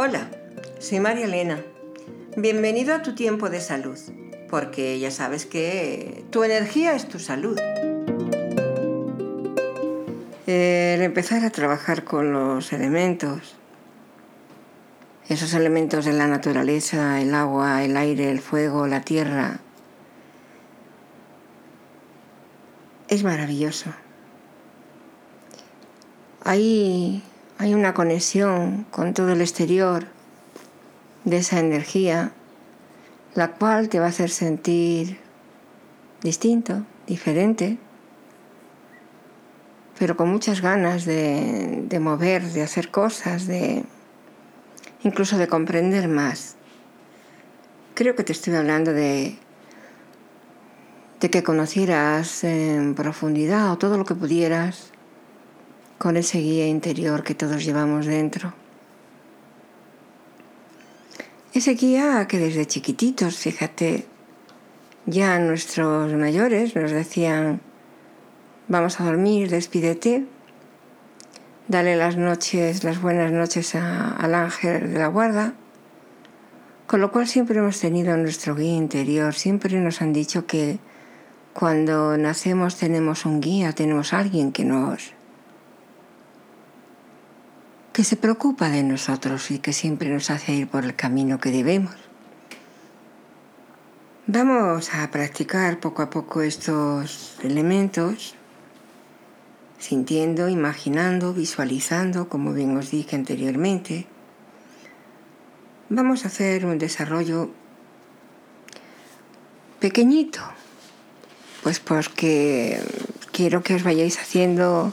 Hola, soy María Elena. Bienvenido a tu tiempo de salud, porque ya sabes que tu energía es tu salud. El empezar a trabajar con los elementos, esos elementos de la naturaleza, el agua, el aire, el fuego, la tierra, es maravilloso. Hay, hay una conexión con todo el exterior de esa energía, la cual te va a hacer sentir distinto, diferente, pero con muchas ganas de, mover, de hacer cosas, de incluso de comprender más. Creo que te estoy hablando de de que conocieras en profundidad o todo lo que pudieras con ese guía interior que todos llevamos dentro. Ese guía que desde chiquititos, fíjate, ya nuestros mayores nos decían, vamos a dormir, despídete, dale las noches, las buenas noches al ángel de la guarda, con lo cual siempre hemos tenido nuestro guía interior, siempre nos han dicho que cuando nacemos tenemos un guía, tenemos alguien que nos que se preocupa de nosotros y que siempre nos hace ir por el camino que debemos. Vamos a practicar poco a poco estos elementos, sintiendo, imaginando, visualizando, como bien os dije anteriormente. Vamos a hacer un desarrollo pequeñito, pues porque quiero que os vayáis haciendo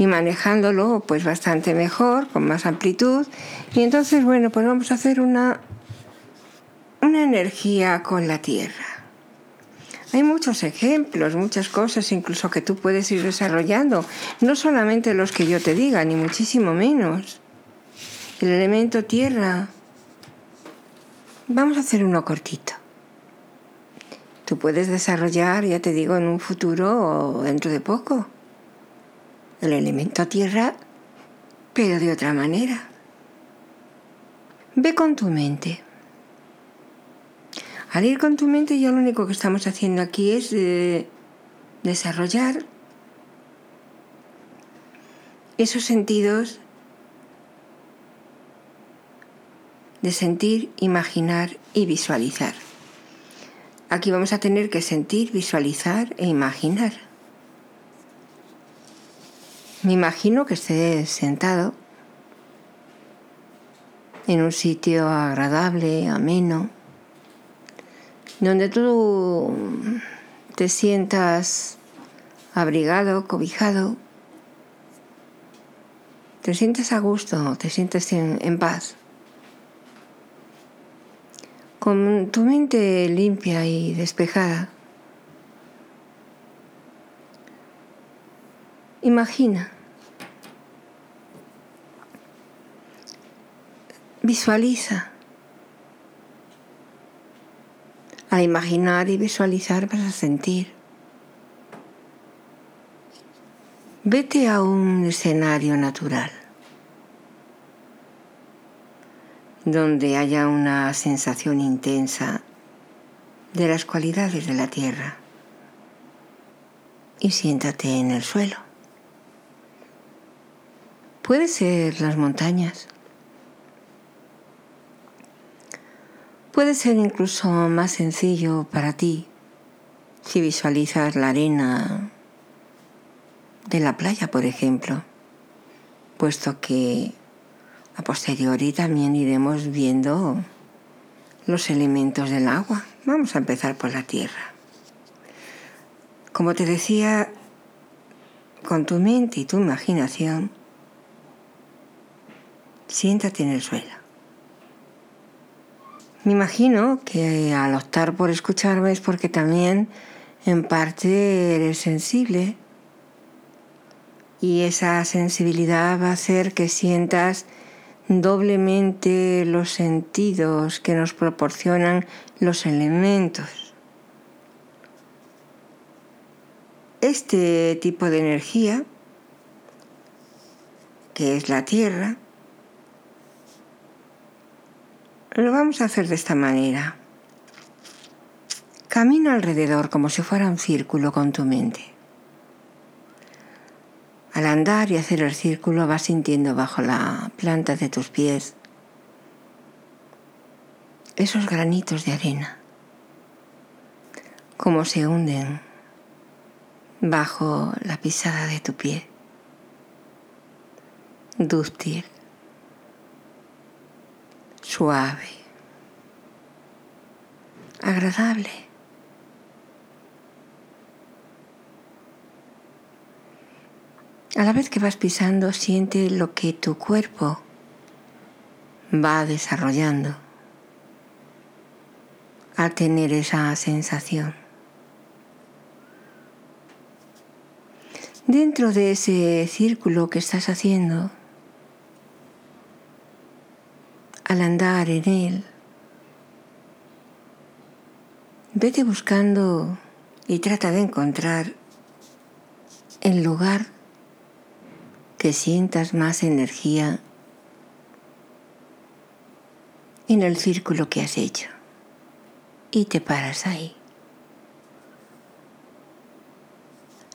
y manejándolo pues bastante mejor, con más amplitud. Y entonces, bueno, pues vamos a hacer una, una energía con la tierra. Hay muchos ejemplos, muchas cosas incluso que tú puedes ir desarrollando, no solamente los que yo te diga, ni muchísimo menos. El elemento tierra. Vamos a hacer uno cortito tú puedes desarrollar, ya te digo, en un futuro o dentro de poco, el elemento tierra, pero de otra manera. Ve con tu mente. Al ir con tu mente ya lo único que estamos haciendo aquí es eh, desarrollar esos sentidos de sentir, imaginar y visualizar. Aquí vamos a tener que sentir, visualizar e imaginar. Me imagino que estés sentado en un sitio agradable, ameno, donde tú te sientas abrigado, cobijado, te sientes a gusto, te sientes en, en paz con tu mente limpia y despejada. Imagina. Visualiza. Al imaginar y visualizar vas a sentir. Vete a un escenario natural. donde haya una sensación intensa de las cualidades de la tierra y siéntate en el suelo. Puede ser las montañas. Puede ser incluso más sencillo para ti si visualizas la arena de la playa, por ejemplo, puesto que a posteriori también iremos viendo los elementos del agua. Vamos a empezar por la tierra. Como te decía, con tu mente y tu imaginación, siéntate en el suelo. Me imagino que al optar por escucharme es porque también en parte eres sensible y esa sensibilidad va a hacer que sientas doblemente los sentidos que nos proporcionan los elementos. Este tipo de energía, que es la tierra, Lo vamos a hacer de esta manera. Camina alrededor como si fuera un círculo con tu mente. Al andar y hacer el círculo vas sintiendo bajo la planta de tus pies esos granitos de arena, como se hunden bajo la pisada de tu pie. Dúctil, suave, agradable. A la vez que vas pisando, siente lo que tu cuerpo va desarrollando a tener esa sensación. Dentro de ese círculo que estás haciendo, al andar en él, vete buscando y trata de encontrar el lugar que sientas más energía en el círculo que has hecho y te paras ahí.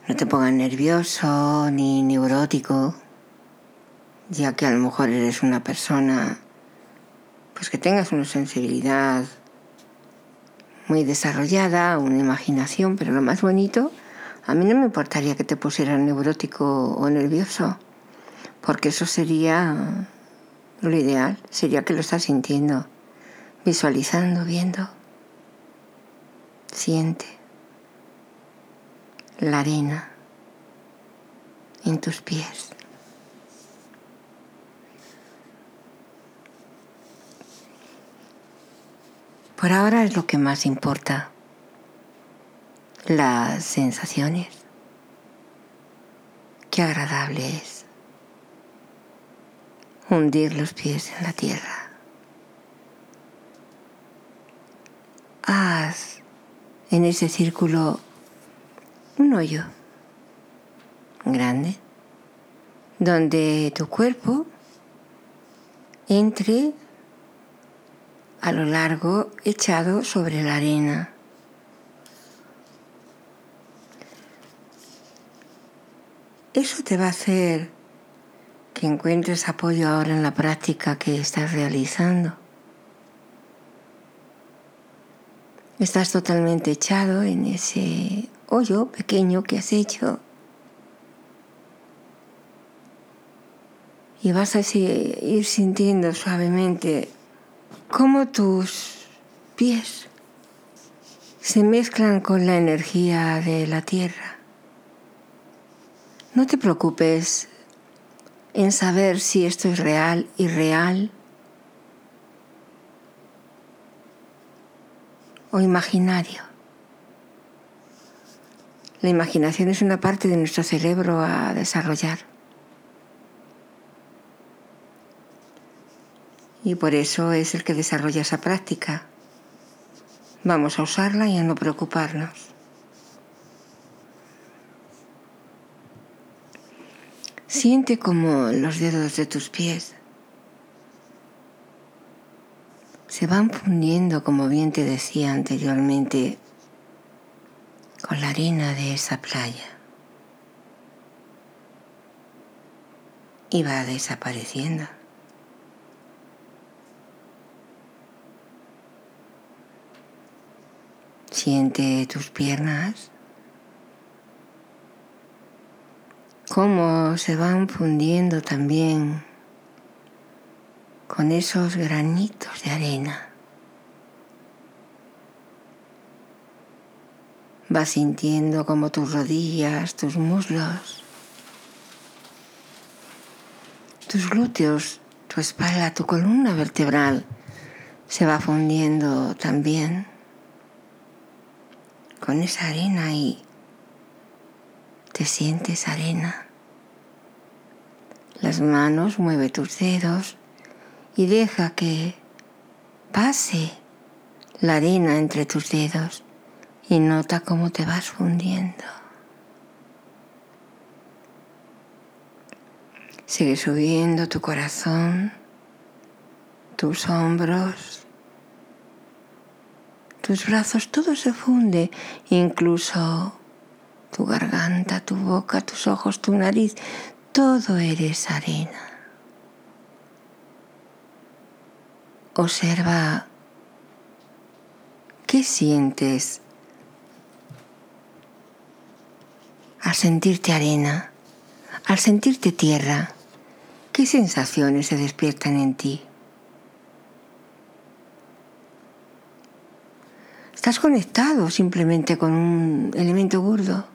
No te pongas nervioso ni neurótico, ya que a lo mejor eres una persona pues que tengas una sensibilidad muy desarrollada, una imaginación, pero lo más bonito, a mí no me importaría que te pusieras neurótico o nervioso, porque eso sería lo ideal, sería que lo estás sintiendo, visualizando, viendo. Siente la arena en tus pies. Por ahora es lo que más importa, las sensaciones. Qué agradable es hundir los pies en la tierra. Haz en ese círculo un hoyo grande donde tu cuerpo entre a lo largo echado sobre la arena. Eso te va a hacer que encuentres apoyo ahora en la práctica que estás realizando. Estás totalmente echado en ese hoyo pequeño que has hecho. Y vas a ir sintiendo suavemente cómo tus pies se mezclan con la energía de la tierra. No te preocupes en saber si esto es real, irreal o imaginario. La imaginación es una parte de nuestro cerebro a desarrollar. Y por eso es el que desarrolla esa práctica. Vamos a usarla y a no preocuparnos. Siente como los dedos de tus pies se van fundiendo, como bien te decía anteriormente, con la arena de esa playa. Y va desapareciendo. Siente tus piernas, cómo se van fundiendo también con esos granitos de arena. Vas sintiendo como tus rodillas, tus muslos, tus glúteos, tu espalda, tu columna vertebral se va fundiendo también con esa arena y te sientes arena. Las manos, mueve tus dedos y deja que pase la arena entre tus dedos y nota cómo te vas fundiendo. Sigue subiendo tu corazón, tus hombros, tus brazos, todo se funde, incluso tu garganta, tu boca, tus ojos, tu nariz, todo eres arena. Observa qué sientes al sentirte arena, al sentirte tierra. ¿Qué sensaciones se despiertan en ti? Estás conectado simplemente con un elemento burdo.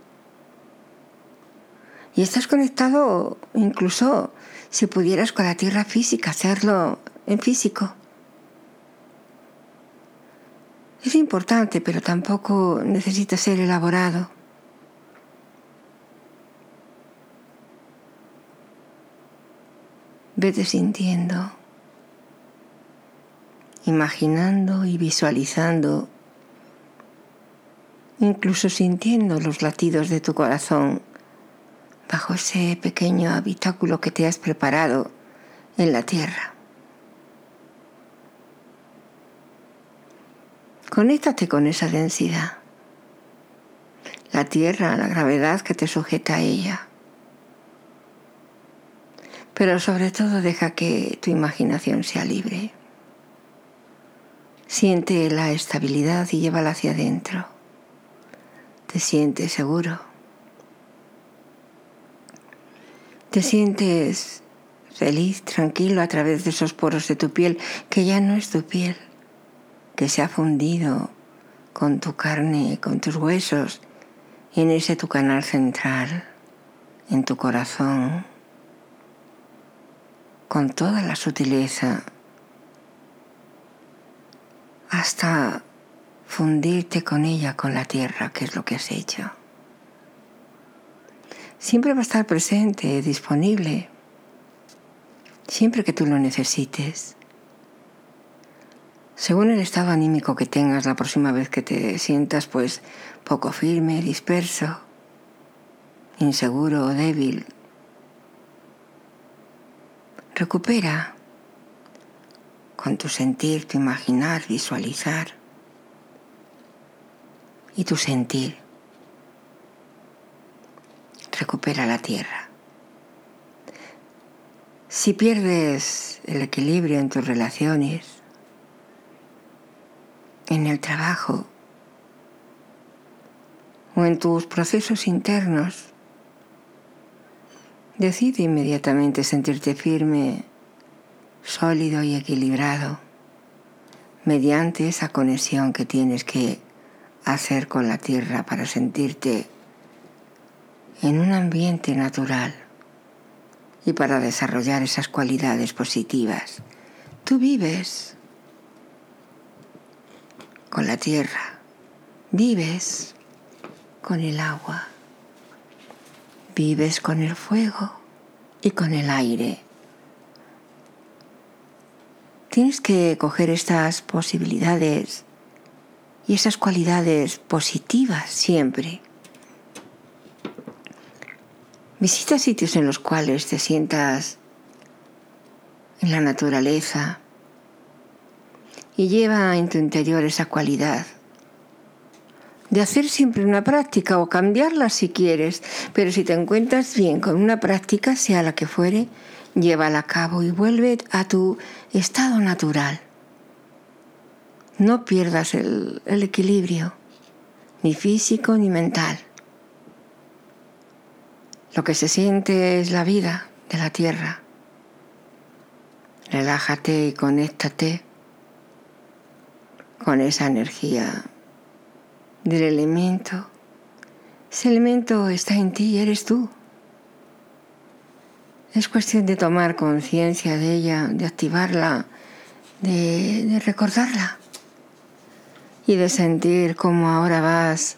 Y estás conectado incluso si pudieras con la tierra física, hacerlo en físico. Es importante, pero tampoco necesita ser elaborado. Vete sintiendo, imaginando y visualizando, incluso sintiendo los latidos de tu corazón bajo ese pequeño habitáculo que te has preparado en la tierra. Conéctate con esa densidad, la tierra, la gravedad que te sujeta a ella pero sobre todo deja que tu imaginación sea libre. Siente la estabilidad y llévala hacia adentro. Te sientes seguro. Te sientes feliz, tranquilo a través de esos poros de tu piel, que ya no es tu piel, que se ha fundido con tu carne, con tus huesos, en ese tu canal central, en tu corazón con toda la sutileza hasta fundirte con ella, con la tierra, que es lo que has hecho. Siempre va a estar presente, disponible, siempre que tú lo necesites. Según el estado anímico que tengas la próxima vez que te sientas pues poco firme, disperso, inseguro o débil, Recupera con tu sentir, tu imaginar, visualizar y tu sentir. Recupera la tierra. Si pierdes el equilibrio en tus relaciones, en el trabajo o en tus procesos internos, Decide inmediatamente sentirte firme, sólido y equilibrado mediante esa conexión que tienes que hacer con la tierra para sentirte en un ambiente natural y para desarrollar esas cualidades positivas. Tú vives con la tierra, vives con el agua vives con el fuego y con el aire. Tienes que coger estas posibilidades y esas cualidades positivas siempre. Visita sitios en los cuales te sientas en la naturaleza y lleva en tu interior esa cualidad de hacer siempre una práctica o cambiarla si quieres, pero si te encuentras bien con una práctica, sea la que fuere, llévala a cabo y vuelve a tu estado natural. No pierdas el, equilibrio, ni físico ni mental. Lo que se siente es la vida de la tierra. Relájate y conéctate con esa energía del elemento. Ese elemento está en ti y eres tú. Es cuestión de tomar conciencia de ella, de activarla, de, recordarla y de sentir cómo ahora vas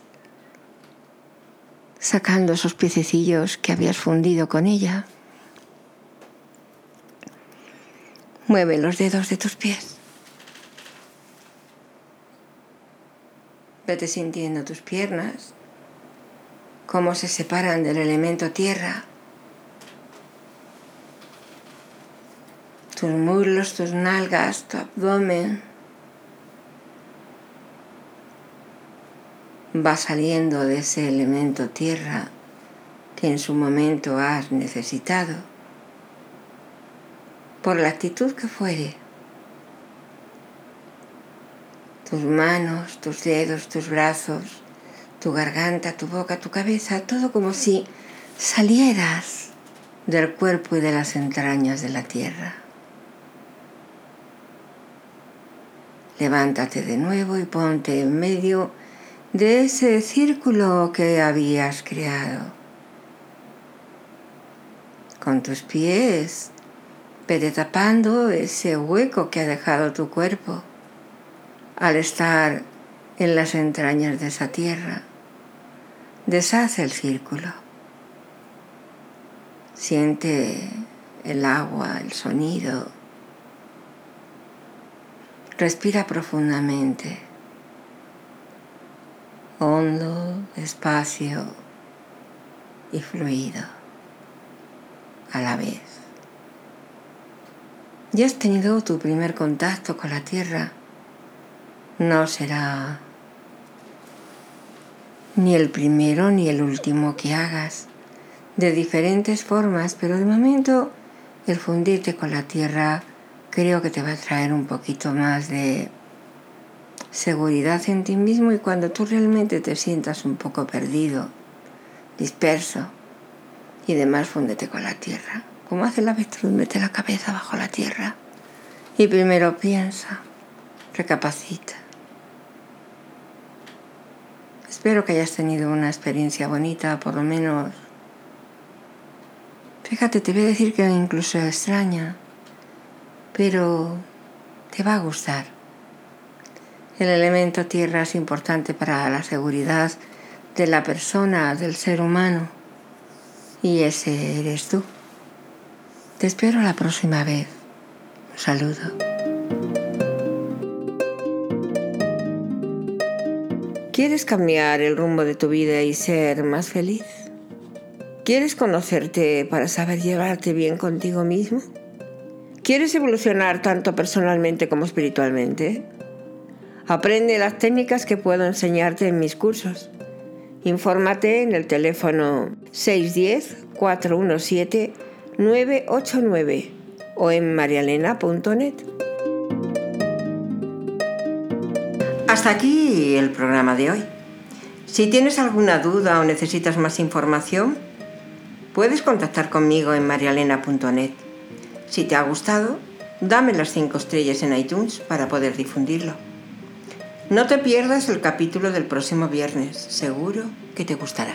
sacando esos piececillos que habías fundido con ella. Mueve los dedos de tus pies. Vete sintiendo tus piernas, cómo se separan del elemento tierra. Tus muslos, tus nalgas, tu abdomen. Va saliendo de ese elemento tierra que en su momento has necesitado, por la actitud que fuere. Tus manos, tus dedos, tus brazos, tu garganta, tu boca, tu cabeza, todo como si salieras del cuerpo y de las entrañas de la tierra. Levántate de nuevo y ponte en medio de ese círculo que habías creado con tus pies, pero tapando ese hueco que ha dejado tu cuerpo al estar en las entrañas de esa tierra. Deshace el círculo. Siente el agua, el sonido. Respira profundamente, hondo, despacio y fluido a la vez. Ya has tenido tu primer contacto con la tierra. No será ni el primero ni el último que hagas, de diferentes formas, pero de momento el fundirte con la tierra creo que te va a traer un poquito más de seguridad en ti mismo y cuando tú realmente te sientas un poco perdido, disperso, y demás fúndete con la tierra. Como hace la avestruz, mete la cabeza bajo la tierra y primero piensa, recapacita. Espero que hayas tenido una experiencia bonita, por lo menos. Fíjate, te voy a decir que incluso extraña, pero te va a gustar. El elemento tierra es importante para la seguridad de la persona, del ser humano y ese eres tú. Te espero la próxima vez. Un saludo. ¿Quieres cambiar el rumbo de tu vida y ser más feliz? ¿Quieres conocerte para saber llevarte bien contigo mismo? ¿Quieres evolucionar tanto personalmente como espiritualmente? Aprende las técnicas que puedo enseñarte en mis cursos. Infórmate en el teléfono 610-417-989 o en marialena.net. Hasta aquí el programa de hoy. Si tienes alguna duda o necesitas más información, puedes contactar conmigo en marialena.net. Si te ha gustado, dame las 5 estrellas en iTunes para poder difundirlo. No te pierdas el capítulo del próximo viernes, seguro que te gustará.